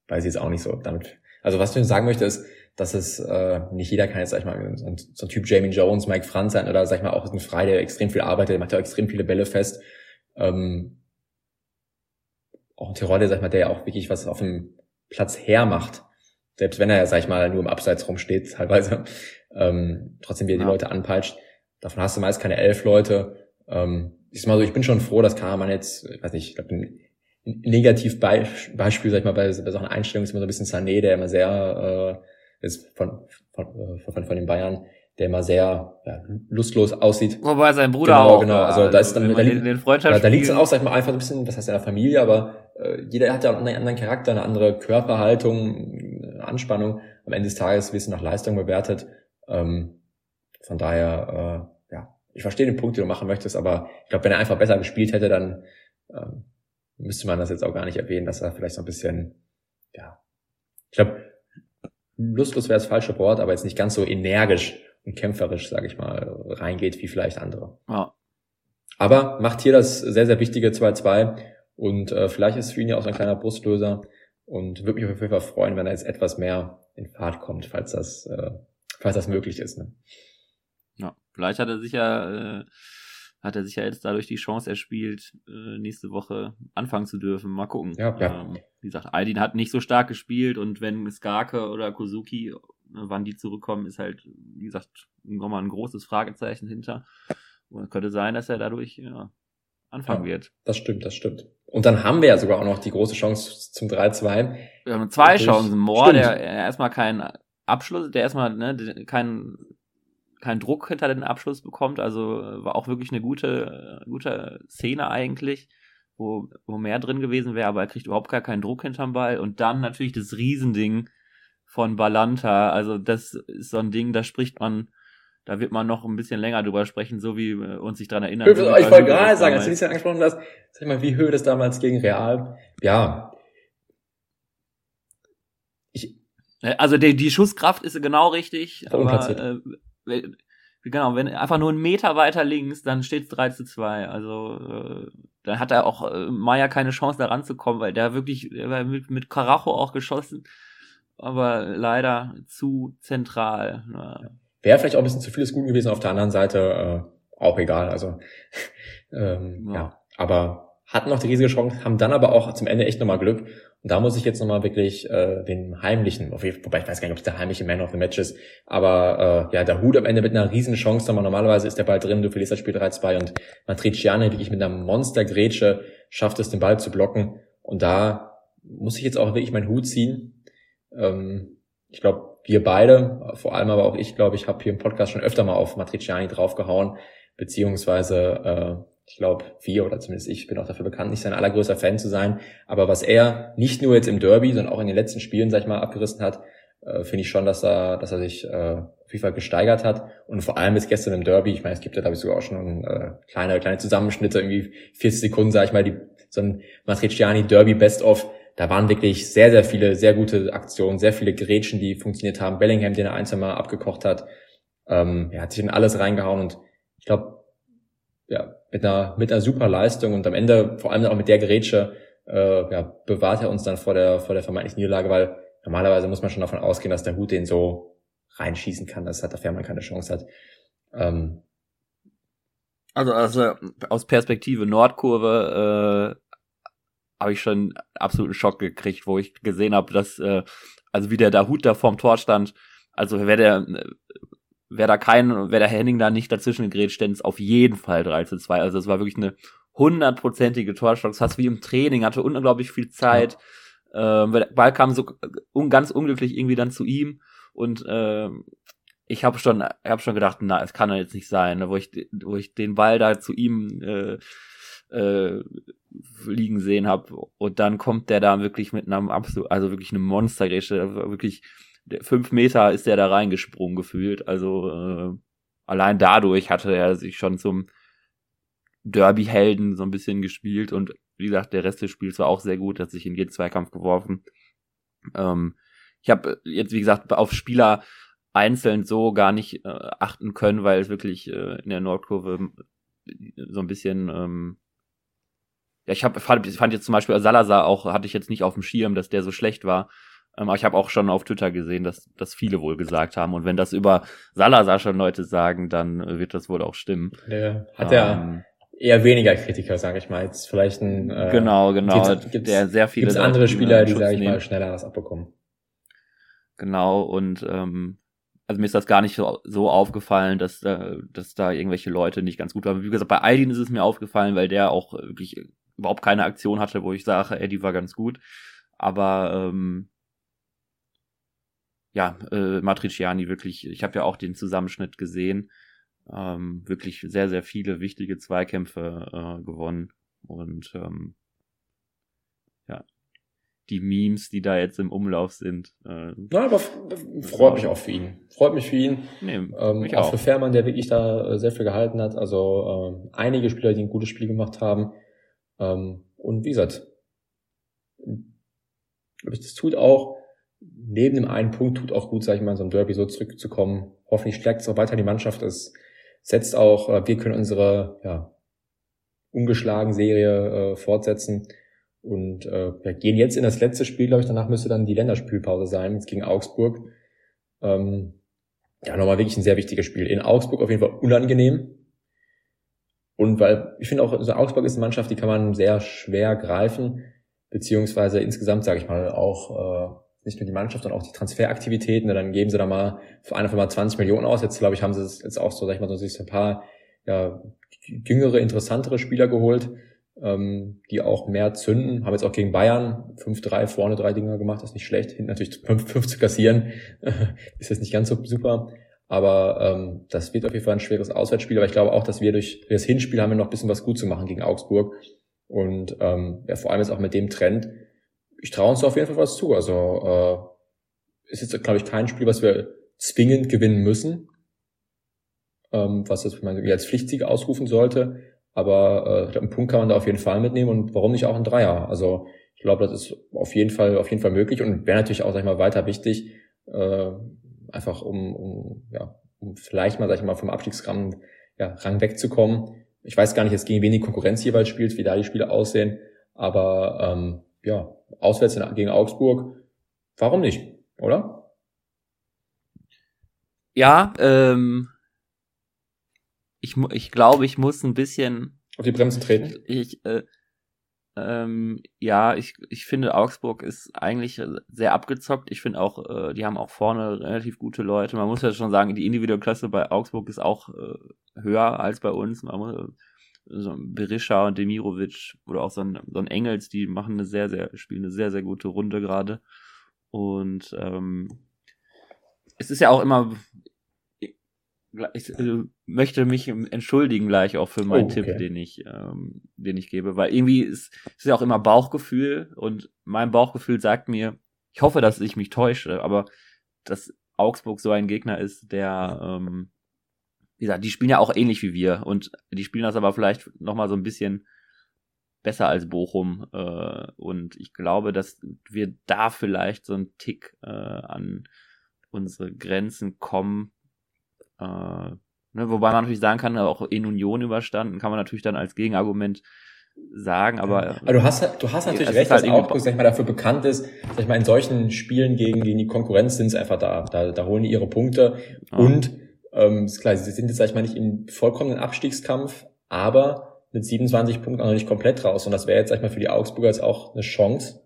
weiß ich jetzt auch nicht so. Damit, also was ich sagen möchte, ist, dass es äh, nicht jeder kann jetzt, sag ich mal, so ein, so ein Typ Jamie Jones, Mike Franz sein oder sag ich mal auch ein Frei, der extrem viel arbeitet, der macht ja extrem viele Bälle fest. Ähm, auch ein Tirol, der, sag ich mal, der ja auch wirklich was auf dem Platz hermacht. Selbst wenn er ja, sag ich mal, nur im Abseits rumsteht, teilweise, ähm, trotzdem wie er ja. die Leute anpeitscht. Davon hast du meist keine elf Leute. Ähm, ich sag mal so, ich bin schon froh, dass Karaman jetzt, ich weiß nicht, ich glaube, ein Negativbeispiel, sag ich mal, bei, bei so einer Einstellung ist immer so ein bisschen Sané, der immer sehr äh, ist von, von, von, von den Bayern, der immer sehr ja, lustlos aussieht. Wobei sein Bruder genau, auch. Genau, also da ist dann da, den, den da, da liegt es dann auch, sag ich mal, einfach ein bisschen, das heißt in der Familie, aber äh, jeder hat ja einen anderen Charakter, eine andere Körperhaltung, eine Anspannung. Am Ende des Tages wirst du nach Leistung bewertet. Ähm, von daher, äh, ja, ich verstehe den Punkt, den du machen möchtest, aber ich glaube, wenn er einfach besser gespielt hätte, dann ähm, müsste man das jetzt auch gar nicht erwähnen, dass er vielleicht so ein bisschen, ja, ich glaube, lustlos wäre das falsche Wort, aber jetzt nicht ganz so energisch und kämpferisch, sage ich mal, reingeht wie vielleicht andere. Ja. Aber macht hier das sehr, sehr wichtige 2-2 und äh, vielleicht ist für ihn ja auch so ein kleiner Brustlöser und würde mich auf jeden Fall freuen, wenn er jetzt etwas mehr in Fahrt kommt, falls das, äh, falls das möglich ist. Ne? Ja, vielleicht hat er sich ja äh, hat er sich ja jetzt dadurch die Chance erspielt, äh, nächste Woche anfangen zu dürfen. Mal gucken. Ja, ja. Ähm, wie gesagt, Aydin hat nicht so stark gespielt und wenn Skarke oder Kozuki, äh, wann die zurückkommen, ist halt, wie gesagt, nochmal ein großes Fragezeichen hinter. Und könnte sein, dass er dadurch ja, anfangen ja, wird. Das stimmt, das stimmt. Und dann haben wir ja sogar auch noch die große Chance zum 3-2. Wir haben zwei Chancen. Moore, der erstmal keinen Abschluss, der erstmal ne, keinen keinen Druck hinter den Abschluss bekommt. Also äh, war auch wirklich eine gute, äh, gute Szene eigentlich, wo, wo mehr drin gewesen wäre, aber er kriegt überhaupt gar keinen Druck hinterm Ball. Und dann natürlich das Riesending von Balanta. Also das ist so ein Ding, da spricht man, da wird man noch ein bisschen länger drüber sprechen, so wie uns sich dran erinnern. Ich wollte gerade sagen, als du ja angesprochen hast, sag mal, wie Höhe das damals gegen Real. Ja. Ich, also die, die Schusskraft ist genau richtig, aber äh, genau, wenn einfach nur einen Meter weiter links, dann steht es 3 zu 2. Also äh, dann hat er auch äh, Maya keine Chance da ranzukommen, weil der wirklich der mit, mit Karacho auch geschossen, aber leider zu zentral. Ja. Wäre vielleicht auch ein bisschen zu vieles Guten gewesen, auf der anderen Seite äh, auch egal. Also ähm, ja. ja. aber hatten noch die riesige Chance, haben dann aber auch zum Ende echt nochmal Glück. Und da muss ich jetzt nochmal wirklich äh, den heimlichen, wobei ich weiß gar nicht, ob es der heimliche Man of the Match ist, aber äh, ja, der Hut am Ende mit einer riesen Chance, aber normalerweise ist der Ball drin, du verlierst das Spiel 3-2 und Matriciane wirklich mit einer Monstergrätsche schafft es, den Ball zu blocken. Und da muss ich jetzt auch wirklich meinen Hut ziehen. Ähm, ich glaube, wir beide, vor allem aber auch ich, glaube ich, habe hier im Podcast schon öfter mal auf Matriciani draufgehauen, beziehungsweise äh, ich glaube, wir oder zumindest ich bin auch dafür bekannt, nicht sein allergrößter Fan zu sein. Aber was er nicht nur jetzt im Derby, sondern auch in den letzten Spielen, sag ich mal, abgerissen hat, äh, finde ich schon, dass er, dass er sich äh, auf jeden Fall gesteigert hat. Und vor allem jetzt gestern im Derby, ich meine, es gibt ja, da habe ich sogar auch schon äh, kleine, kleine Zusammenschnitte, irgendwie 40 Sekunden, sag ich mal, die, so ein Matriciani Derby Best of. Da waren wirklich sehr, sehr viele, sehr gute Aktionen, sehr viele Grätschen, die funktioniert haben. Bellingham, den er ein, zwei Mal abgekocht hat. Ähm, er hat sich in alles reingehauen und ich glaube, ja, mit einer, mit einer super Leistung und am Ende, vor allem auch mit der Gerätsche, äh, ja, bewahrt er uns dann vor der, vor der vermeintlichen Niederlage, weil normalerweise muss man schon davon ausgehen, dass der Hut den so reinschießen kann, dass halt der Fährmann keine Chance hat. Ähm, also, also aus Perspektive Nordkurve äh, habe ich schon absoluten Schock gekriegt, wo ich gesehen habe, dass äh, also wie der da Hut da vorm Tor stand, also wäre der wäre da kein, wäre der Henning da nicht dazwischen gegrätscht, denn es auf jeden Fall 3 zu 2. Also es war wirklich eine hundertprozentige Torchance, fast wie im Training, hatte unglaublich viel Zeit. Ja. Ähm, der Ball kam so un, ganz unglücklich irgendwie dann zu ihm und ähm, ich habe schon, habe schon gedacht, na, es kann doch jetzt nicht sein, ne, wo ich, wo ich den Ball da zu ihm äh, äh, liegen sehen habe und dann kommt der da wirklich mit einem absolut, also wirklich einem Monstergrätsche, wirklich fünf Meter ist der da reingesprungen gefühlt, also äh, allein dadurch hatte er sich schon zum Derby-Helden so ein bisschen gespielt und wie gesagt, der Rest des Spiels war auch sehr gut, hat sich in jeden Zweikampf geworfen. Ähm, ich habe jetzt, wie gesagt, auf Spieler einzeln so gar nicht äh, achten können, weil es wirklich äh, in der Nordkurve so ein bisschen ähm, ja, ich hab, fand, fand jetzt zum Beispiel Salazar auch, hatte ich jetzt nicht auf dem Schirm, dass der so schlecht war. Ähm, aber ich habe auch schon auf Twitter gesehen, dass, dass viele wohl gesagt haben. Und wenn das über Salazar schon Leute sagen, dann wird das wohl auch stimmen. Der hat ja ähm, eher weniger Kritiker, sage ich mal. Jetzt vielleicht ein äh, genau, genau. Gibt's, gibt's, der sehr viele gibt's andere Spieler, die sage ich mal schneller was abbekommen. Genau und ähm, also mir ist das gar nicht so, so aufgefallen, dass, äh, dass da irgendwelche Leute nicht ganz gut waren. Wie gesagt, bei Aydin ist es mir aufgefallen, weil der auch wirklich überhaupt keine Aktion hatte, wo ich sage, ey, die war ganz gut. Aber ähm, ja, äh, Matriciani wirklich, ich habe ja auch den Zusammenschnitt gesehen, ähm, wirklich sehr, sehr viele wichtige Zweikämpfe äh, gewonnen. Und ähm, ja, die Memes, die da jetzt im Umlauf sind. Äh, ja, aber freut mich auch für ihn. Freut mich für ihn. Nee, ähm, auch, auch für Fährmann, der wirklich da äh, sehr viel gehalten hat. Also ähm, einige Spieler, die ein gutes Spiel gemacht haben. Ähm, und wie gesagt, das tut auch, neben dem einen Punkt tut auch gut, sag ich mal, so einem Derby so zurückzukommen. Hoffentlich stärkt es auch weiter die Mannschaft. Es setzt auch, äh, wir können unsere ja, ungeschlagen Serie äh, fortsetzen und äh, wir gehen jetzt in das letzte Spiel, glaube ich, danach müsste dann die Länderspielpause sein, gegen Augsburg. Ähm, ja, nochmal wirklich ein sehr wichtiges Spiel. In Augsburg auf jeden Fall unangenehm. Und weil ich finde auch, also Augsburg ist eine Mannschaft, die kann man sehr schwer greifen, beziehungsweise insgesamt, sage ich mal, auch äh, nicht nur die Mannschaft, sondern auch die Transferaktivitäten. Dann geben sie da mal für einfach mal 20 Millionen aus. Jetzt, glaube ich, haben sie es jetzt auch so, sag ich mal, so ein paar ja, jüngere, interessantere Spieler geholt ähm, die auch mehr zünden. Haben jetzt auch gegen Bayern 5-3 vorne drei Dinger gemacht, das ist nicht schlecht. Hinten natürlich 5 zu kassieren, ist jetzt nicht ganz so super. Aber ähm, das wird auf jeden Fall ein schweres Auswärtsspiel. Aber ich glaube auch, dass wir durch das Hinspiel haben wir noch ein bisschen was gut zu machen gegen Augsburg. Und ähm, ja, vor allem jetzt auch mit dem Trend. Ich traue uns auf jeden Fall was zu. Also äh, ist jetzt, glaube ich, kein Spiel, was wir zwingend gewinnen müssen. Ähm, was jetzt als Pflichtsieg ausrufen sollte. Aber äh, einen Punkt kann man da auf jeden Fall mitnehmen und warum nicht auch ein Dreier? Also ich glaube, das ist auf jeden Fall auf jeden Fall möglich und wäre natürlich auch, sag ich mal, weiter wichtig, äh, einfach um, um, ja, um vielleicht mal, sag ich mal, vom Abstiegsrang ja, Rang wegzukommen. Ich weiß gar nicht, jetzt gegen wen Konkurrenz jeweils spielt, wie da die Spiele aussehen, aber ähm, ja, auswärts gegen Augsburg, warum nicht, oder? Ja, ähm, ich, ich glaube, ich muss ein bisschen auf die Bremse treten. Ich, äh, ähm, ja, ich, ich finde, Augsburg ist eigentlich sehr abgezockt. Ich finde auch, äh, die haben auch vorne relativ gute Leute. Man muss ja schon sagen, die individuelle Klasse bei Augsburg ist auch äh, höher als bei uns. Man muss, so Berisha und Demirovic oder auch so ein, so ein Engels, die machen eine sehr, sehr, spielen eine sehr, sehr gute Runde gerade. Und ähm, es ist ja auch immer, ich äh, möchte mich entschuldigen gleich auch für meinen oh, okay. Tipp, den ich, ähm, den ich gebe, weil irgendwie ist, ist ja auch immer Bauchgefühl und mein Bauchgefühl sagt mir, ich hoffe, dass ich mich täusche, aber dass Augsburg so ein Gegner ist, der, ähm, wie gesagt, die spielen ja auch ähnlich wie wir und die spielen das aber vielleicht noch mal so ein bisschen besser als Bochum äh, und ich glaube, dass wir da vielleicht so einen Tick äh, an unsere Grenzen kommen, äh, ne, wobei man natürlich sagen kann, auch in Union überstanden, kann man natürlich dann als Gegenargument sagen, aber. Aber du hast, du hast natürlich recht, halt dass Augsburg, sag ich mal, dafür bekannt ist, sag ich mal, in solchen Spielen gegen, gegen die Konkurrenz sind sie einfach da. Da, da holen die ihre Punkte. Ja. Und ähm, ist klar, sie sind jetzt, sag ich mal, nicht im vollkommenen Abstiegskampf, aber mit 27 Punkten auch noch nicht komplett raus. Und das wäre jetzt, sag ich mal, für die Augsburger jetzt auch eine Chance,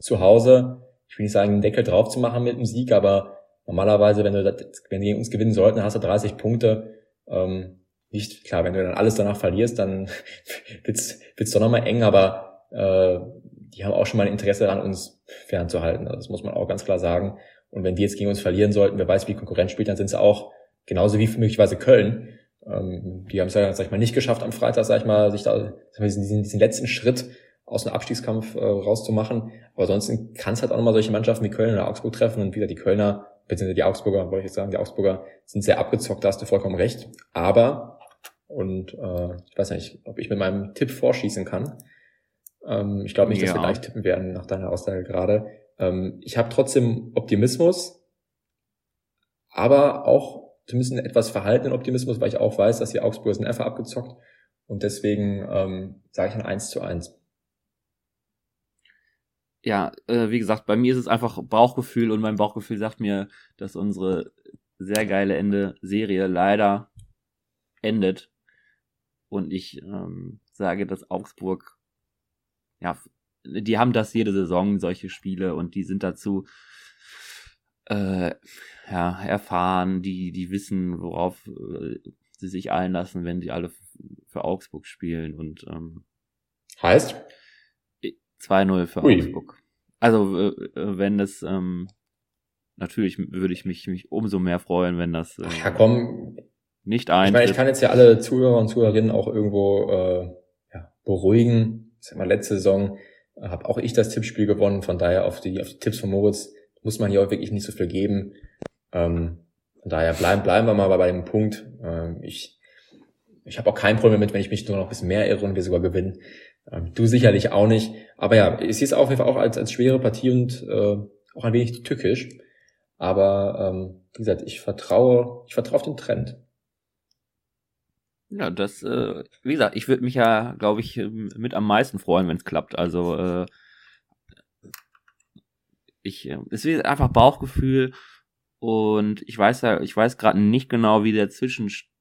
zu Hause, ich will nicht sagen, einen Deckel drauf zu machen mit dem Sieg, aber Normalerweise, wenn du das, wenn die gegen uns gewinnen sollten, hast du 30 Punkte. Ähm, nicht klar, wenn du dann alles danach verlierst, dann wird's wird's doch nochmal eng, aber äh, die haben auch schon mal ein Interesse daran, uns fernzuhalten. Also das muss man auch ganz klar sagen. Und wenn die jetzt gegen uns verlieren sollten, wer weiß, wie Konkurrenz spielt, dann sind sie auch genauso wie möglicherweise Köln. Ähm, die haben es ja, sag ich mal, nicht geschafft am Freitag, sag ich mal, sich da diesen, diesen letzten Schritt aus dem Abstiegskampf äh, rauszumachen. Aber ansonsten kann es halt auch nochmal solche Mannschaften wie Köln oder Augsburg treffen und wieder die Kölner, beziehungsweise die Augsburger, wollte ich jetzt sagen, die Augsburger sind sehr abgezockt, da hast du vollkommen recht. Aber, und äh, ich weiß nicht, ob ich mit meinem Tipp vorschießen kann. Ähm, ich glaube nicht, ja. dass wir gleich tippen werden nach deiner Aussage gerade. Ähm, ich habe trotzdem Optimismus, aber auch zumindest einen etwas verhaltenen Optimismus, weil ich auch weiß, dass die Augsburger sind einfach abgezockt. Und deswegen ähm, sage ich ein 1 zu 1 ja, äh, wie gesagt, bei mir ist es einfach Bauchgefühl und mein Bauchgefühl sagt mir, dass unsere sehr geile Ende Serie leider endet. Und ich ähm, sage, dass Augsburg, ja, die haben das jede Saison, solche Spiele, und die sind dazu äh, ja, erfahren, die, die wissen, worauf äh, sie sich einlassen, wenn die alle für Augsburg spielen. Und ähm, heißt? 2-0 für Ui. Augsburg. Also, äh, wenn das, ähm, natürlich würde ich mich, mich umso mehr freuen, wenn das äh, ja, komm. nicht ein. Ich meine, ich kann jetzt ja alle Zuhörer und Zuhörerinnen auch irgendwo äh, ja, beruhigen. Ich sag mal, letzte Saison habe auch ich das Tippspiel gewonnen, von daher auf die, auf die Tipps von Moritz muss man hier auch wirklich nicht so viel geben. Ähm, von daher bleiben, bleiben wir mal bei, dem Punkt. Ähm, ich ich habe auch kein Problem damit, wenn ich mich nur noch ein bisschen mehr irre und wir sogar gewinnen. Ähm, du sicherlich auch nicht. Aber ja, ich sehe es auf jeden Fall auch als, als schwere Partie und äh, auch ein wenig tückisch. Aber ähm, wie gesagt, ich vertraue, ich vertraue auf den Trend. Ja, das, äh, wie gesagt, ich würde mich ja, glaube ich, mit am meisten freuen, wenn es klappt. Also äh, ich, äh, es wird einfach Bauchgefühl und ich weiß ja, ich weiß gerade nicht genau, wie der Zwischenstand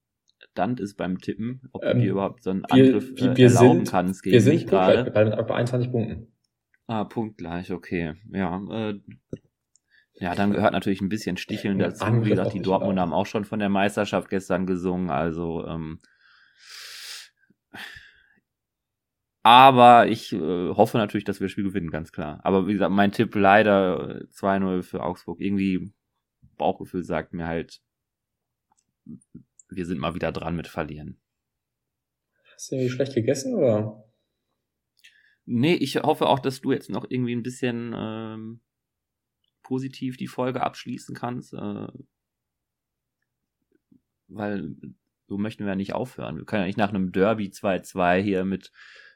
Stand ist beim Tippen, ob ähm, du dir überhaupt so einen Angriff wir, wir äh, erlauben sind, kannst gegen Wir sind gerade bei, bei 21 Punkten. Ah, punktgleich, okay. Ja, äh, ja, dann gehört natürlich ein bisschen Sticheln dazu. Wie gesagt, die Dortmunder haben auch schon von der Meisterschaft gestern gesungen, also ähm, aber ich äh, hoffe natürlich, dass wir das Spiel gewinnen, ganz klar. Aber wie gesagt, mein Tipp leider 2-0 äh, für Augsburg. Irgendwie Bauchgefühl sagt mir halt, wir sind mal wieder dran mit Verlieren. Hast du irgendwie schlecht gegessen oder? Nee, ich hoffe auch, dass du jetzt noch irgendwie ein bisschen ähm, positiv die Folge abschließen kannst. Äh, weil so möchten wir ja nicht aufhören. Wir können ja nicht nach einem Derby 2-2 hier mit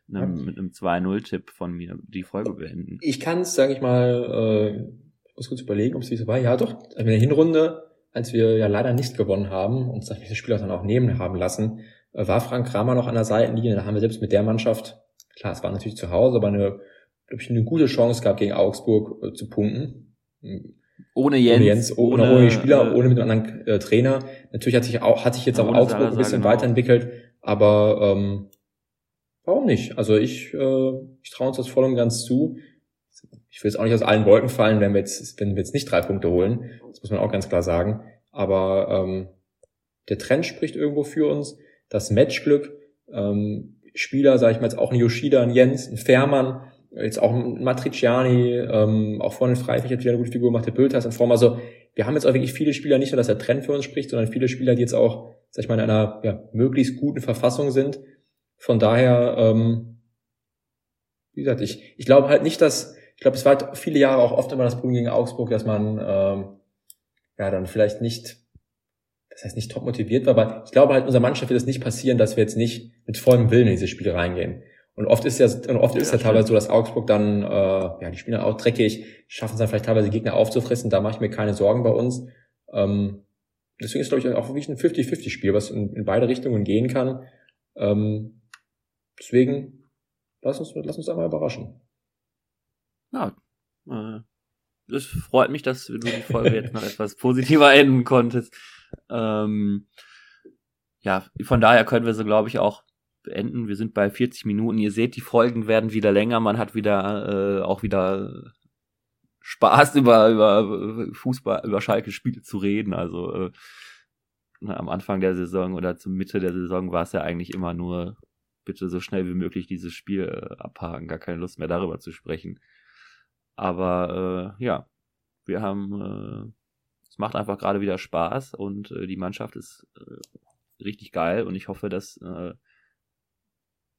einem, ja. mit einem 2-0-Tipp von mir die Folge beenden. Ich kann es, sage ich mal, äh, muss kurz überlegen, ob es so war. Ja, doch. Also in der Hinrunde als wir ja leider nicht gewonnen haben und das Spiel auch dann auch nehmen haben lassen, äh, war Frank Kramer noch an der Seitenlinie. Da haben wir selbst mit der Mannschaft, klar, es war natürlich zu Hause, aber eine, glaube ich, eine gute Chance gehabt, gegen Augsburg äh, zu punkten. Ohne Jens. Ohne, Jens, ohne, ohne, ohne Spieler, äh, ohne mit einem anderen äh, Trainer. Natürlich hat sich auch, hat sich jetzt auch Augsburg ein bisschen genau. weiterentwickelt, aber ähm, warum nicht? Also ich, äh, ich traue uns das voll und ganz zu. Ich will jetzt auch nicht aus allen Wolken fallen, wenn wir jetzt, wenn wir jetzt nicht drei Punkte holen. Das muss man auch ganz klar sagen. Aber ähm, der Trend spricht irgendwo für uns. Das Matchglück, ähm, Spieler, sage ich mal jetzt auch ein Yoshida, ein Jens, ein Fährmann, jetzt auch ein Matriciani, ähm, auch vorne Freifich hat wieder eine gute Figur gemacht, der Bülter in Form. Also wir haben jetzt auch wirklich viele Spieler, nicht nur, dass der Trend für uns spricht, sondern viele Spieler, die jetzt auch, sag ich mal, in einer ja, möglichst guten Verfassung sind. Von daher, ähm, wie gesagt, ich, ich glaube halt nicht, dass ich glaube, es war halt viele Jahre auch oft immer das Problem gegen Augsburg, dass man ähm, ja dann vielleicht nicht, das heißt nicht top motiviert war, aber ich glaube halt, unserer Mannschaft wird es nicht passieren, dass wir jetzt nicht mit vollem Willen in dieses Spiel reingehen. Und oft ist ja, und oft ja, ist ja teilweise so, dass Augsburg dann, äh, ja, die spielen auch dreckig, schaffen es dann vielleicht teilweise Gegner aufzufressen, da mache ich mir keine Sorgen bei uns. Ähm, deswegen ist, glaube ich, auch wirklich ein 50-50-Spiel, was in, in, beide Richtungen gehen kann. Ähm, deswegen, lass uns, lass uns einmal überraschen ja, äh, es freut mich, dass du die Folge jetzt noch etwas positiver enden konntest. Ähm, ja, von daher können wir sie, glaube ich, auch beenden. Wir sind bei 40 Minuten. Ihr seht, die Folgen werden wieder länger. Man hat wieder äh, auch wieder Spaß über über Fußball, über Schalke-Spiele zu reden. Also äh, am Anfang der Saison oder zur Mitte der Saison war es ja eigentlich immer nur bitte so schnell wie möglich dieses Spiel äh, abhaken. Gar keine Lust mehr darüber zu sprechen. Aber äh, ja, wir haben, äh, es macht einfach gerade wieder Spaß und äh, die Mannschaft ist äh, richtig geil und ich hoffe, dass äh,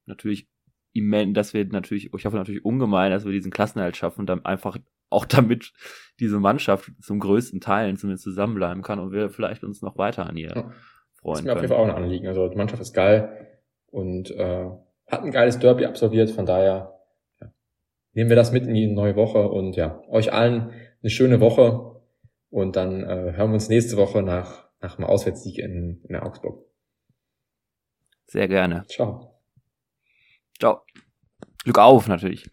natürlich immen, dass wir natürlich, ich hoffe natürlich ungemein, dass wir diesen Klassenhalt schaffen und dann einfach auch damit diese Mannschaft zum größten Teilen zumindest zusammenbleiben kann und wir vielleicht uns noch weiter an ihr ja. freuen. Das ist mir auf jeden Fall auch ein Anliegen. Also die Mannschaft ist geil und äh, hat ein geiles Derby absolviert, von daher ja, nehmen wir das mit in die neue Woche und ja, euch allen eine schöne Woche und dann äh, hören wir uns nächste Woche nach, nach dem Auswärtssieg in, in Augsburg. Sehr gerne. Ciao. Ciao. Glück auf natürlich.